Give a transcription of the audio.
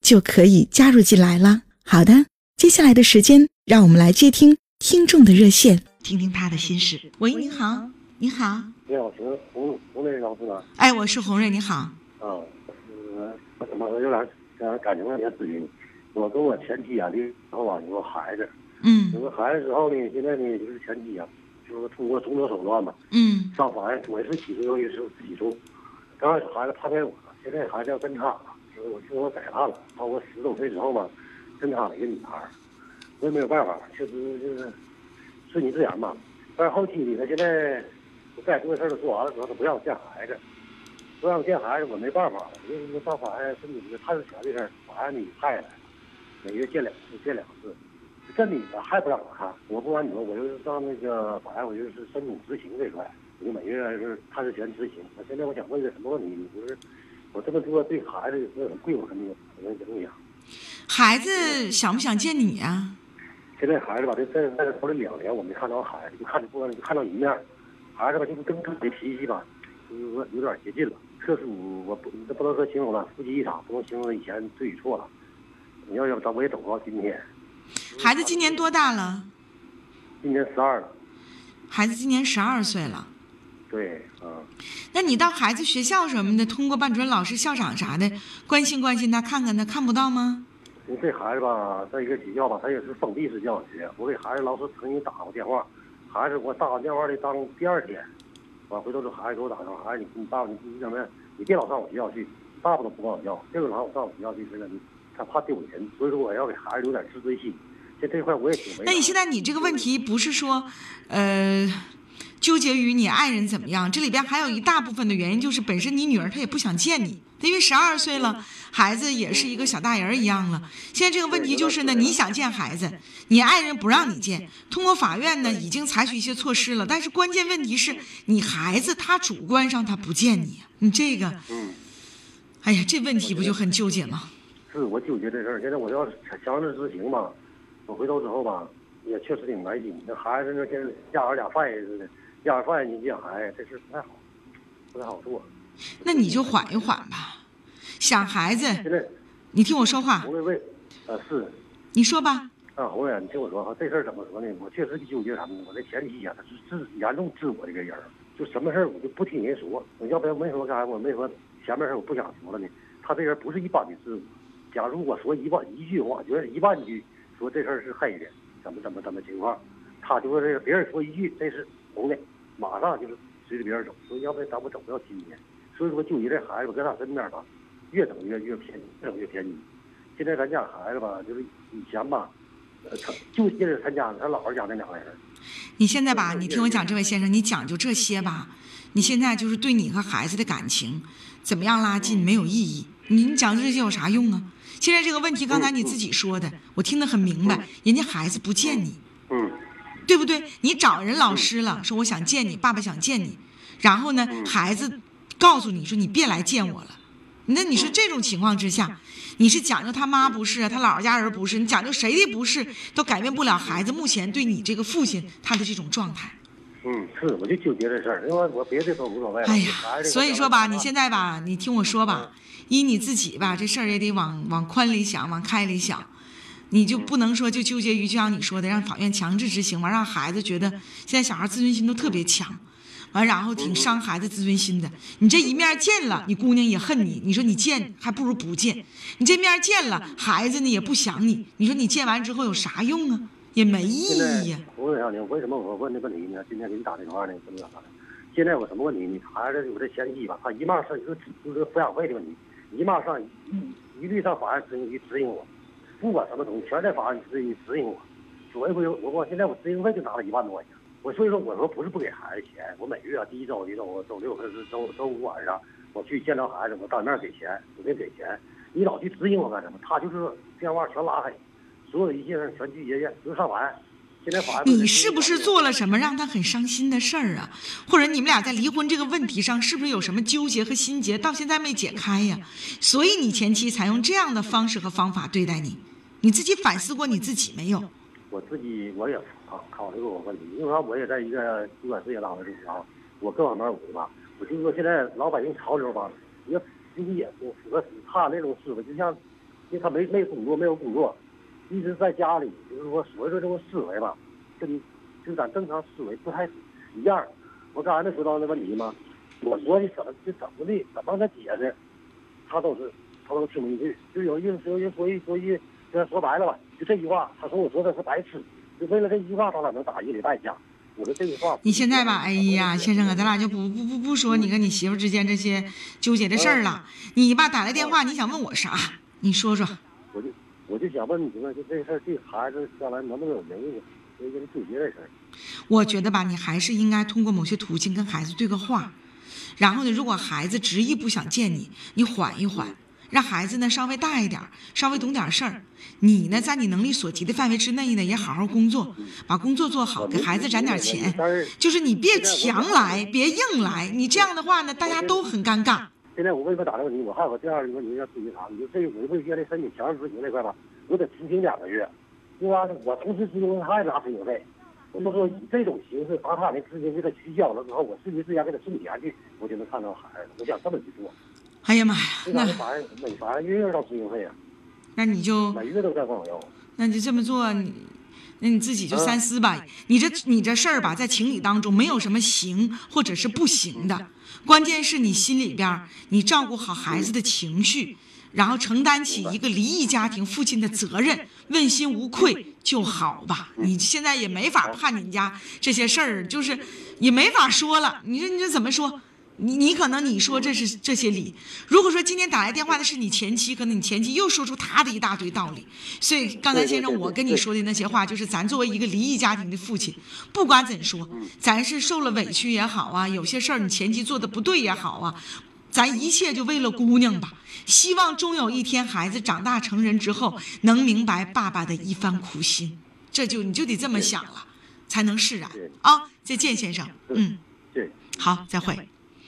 就可以加入进来了。好的，接下来的时间，让我们来接听听众的热线，听听他的心事。喂，你好，你好，你好，是洪洪瑞老师吗？哎，我是洪瑞，你好。啊，呃，我怎么有点呃感情问题咨询？我跟我前妻啊，离后啊有个孩子，嗯有个孩子之后呢，现在呢就是前妻啊。就是通过种种手段吧，嗯，上法院，我是起诉，也是起诉。刚开始孩子判给我了，现在孩子要跟他了，就是我听说改判了，到我十多岁之后嘛，跟他了一个女孩，我也没有办法，确实就是顺其自然嘛。但是后期呢，他现在我该做的事都做完了之后，他不让我见孩子，不让我见孩子，我没办法了，因为上法院申请一个探视权的事儿，法院你派来了，每月见两次，见两次。这女的还不让我看，我不管你说，我就是上那个法院，我就是申请执行这块，我就每月是探视权执行。我现在我想问个什么问题？你就是我这么做对孩子有没有什么有什么影响？孩子想不想见你呀？现在孩子吧，这这在这头了两年，我没看着孩子，就看不就看到一面。孩子吧，就是跟自己的脾气吧，就是说有点接近了。这是，我不这不能说形容了，夫妻一场，不能形容以前对与错了。你要要，我也走到今天。孩子今年多大了？今年十二了。孩子今年十二岁了。对，嗯。那你到孩子学校什么的，通过班主任老师、校长啥的关心关心他，看看他，看不到吗？因为这孩子吧，在一个学校吧，他也是封闭式教学。我给孩子老师曾经打过电话，孩子我打完电话的当第二天，完回头这孩子给我打电话，孩子你你爸爸你你怎么你别老上我学校去，爸爸都不管我要，这个老我上我学校去，是的。他怕丢人，所以说我要给孩子留点自尊心。这这块我也挺。那你现在你这个问题不是说，呃，纠结于你爱人怎么样？这里边还有一大部分的原因就是本身你女儿她也不想见你，因为十二岁了，孩子也是一个小大人一样了。现在这个问题就是呢，你想见孩子，你爱人不让你见。通过法院呢，已经采取一些措施了，但是关键问题是你孩子他主观上他不见你，你这个，嗯，哎呀，这问题不就很纠结吗？是我纠结这事儿，现在我要强制执行吧，我回头之后吧，也确实挺来劲。那孩子那现在家儿俩饭似的，家儿饭你养孩子，这事不太好，不太好做。那你就缓一缓吧，想孩子。现在，你听我说话。红瑞问，呃是。你说吧。啊，红瑞，你听我说哈，这事儿怎么说呢？我确实纠结什么呢？我这前妻呀，她是是严重自我这个人，就什么事儿我就不听人说。我要不然没说干啥，我没说前面事儿我不想说了呢。他这人不是一般的自我。假如我说一半一句话，觉得一万句说这事儿是黑的，怎么怎么怎么情况，他就说这个别人说一句这是红的，马上就是随着别人走，所以要不然咱们走不到今天。所以说就你这孩子搁他身边吧，越整越越偏，越整越偏激。现在咱家孩子吧，就是以前吧，呃，他就接着他家他姥姥家那两个人。你现在吧，你听我讲，这位先生，你讲究这些吧，你现在就是对你和孩子的感情怎么样拉近没有意义。你你讲这些有啥用啊？现在这个问题，刚才你自己说的，我听得很明白。人家孩子不见你，嗯，对不对？你找人老师了，说我想见你，爸爸想见你，然后呢，孩子告诉你说你别来见我了。那你说这种情况之下，你是讲究他妈不是，他姥姥家人不是，你讲究谁的不是，都改变不了孩子目前对你这个父亲他的这种状态。嗯，是，我就纠结这事儿，因为我别的都无所谓。哎呀，所以说吧，你现在吧，你听我说吧。依你自己吧，这事儿也得往往宽里想，往开里想，你就不能说就纠结于就像你说的，让法院强制执行完，让孩子觉得现在小孩自尊心都特别强，完然后挺伤孩子自尊心的。你这一面见了，你姑娘也恨你，你说你见还不如不见。你这面见了，孩子呢也不想你，你说你见完之后有啥用啊？也没意义呀。我问你，为什么我问这问题呢？今天给你打电话呢，怎么咋的？现在我什么问题？你孩子有这前妻吧，他一骂上就是就是抚养费的问题，一骂上一一律上法院执行局执行我，不管什么东西，全在法院执行执行我。所以我我我现在我执行费就拿了一万多块钱。我所以说我说不是不给孩子钱，我每个月第一周、第一周、周六或者是周周五晚上，我去见着孩子，我当面给钱，我给给钱。你老去执行我干什么？他就是电话全拉黑，所有的一切事全拒绝见，就上法院。你是不是做了什么让他很伤心的事儿啊？或者你们俩在离婚这个问题上是不是有什么纠结和心结，到现在没解开呀？所以你前妻才用这样的方式和方法对待你，你自己反思过你自己没有？我自己我也考考虑过我问题，因为啥？我也在一个主管事业当中啊，我各方面我吧，我就是说现在老百姓潮流吧，也经济也不符合他那种思维，就像，因为他没没工作，没有工作，一直在家里，就是说所以说这个思维吧，跟跟咱正常思维不太一样。我刚才没说到那问题吗？我说的怎么就怎么的，怎么跟他解释，他都是他都听不进去，就有意思，有人说一说一，说白了吧。就这句话，他说我说的是白痴，就为了这句话，他俩能打一礼拜架。我说这句话。你现在吧，哎呀，先生啊，咱俩就不不不不说你跟你媳妇之间这些纠结的事儿了。你吧，打来电话，你想问我啥？你说说。我就我就想问你们，就这事儿对孩子将来能不能有影响？所以跟你纠结这事儿。我觉得吧，你还是应该通过某些途径跟孩子对个话。然后呢，如果孩子执意不想见你，你缓一缓。让孩子呢稍微大一点，稍微懂点事儿。你呢，在你能力所及的范围之内呢，也好好工作，把工作做好，给孩子攒点钱。就是你别强来，别硬来。你这样的话呢，大家都很尴尬。现在我为什么打这个问题？我还有个第二个问题要咨询啥？你说这个违规约的申请强制执行这块吧，我得执行两个月。另外，我同时执行他也拿执行费。那么说以这种形式把他的资金给他取消了之后，我是不是自家给他送钱去？我就能看到孩子。我想这么去做。哎呀妈呀！那每每月月到执行费啊？那你就每月都在管我要。那你就这么做，你那你自己就三思吧。你这你这事儿吧，在情理当中没有什么行或者是不行的，关键是你心里边你照顾好孩子的情绪，然后承担起一个离异家庭父亲的责任，问心无愧就好吧。你现在也没法判你家这些事儿，就是也没法说了。你说你这怎么说？你你可能你说这是这些理，如果说今天打来电话的是你前妻，可能你前妻又说出他的一大堆道理。所以刚才先生我跟你说的那些话，就是咱作为一个离异家庭的父亲，不管怎说，咱是受了委屈也好啊，有些事儿你前妻做的不对也好啊，咱一切就为了姑娘吧。希望终有一天孩子长大成人之后，能明白爸爸的一番苦心。这就你就得这么想了，才能释然啊。再见，先生。嗯，对，好，再会。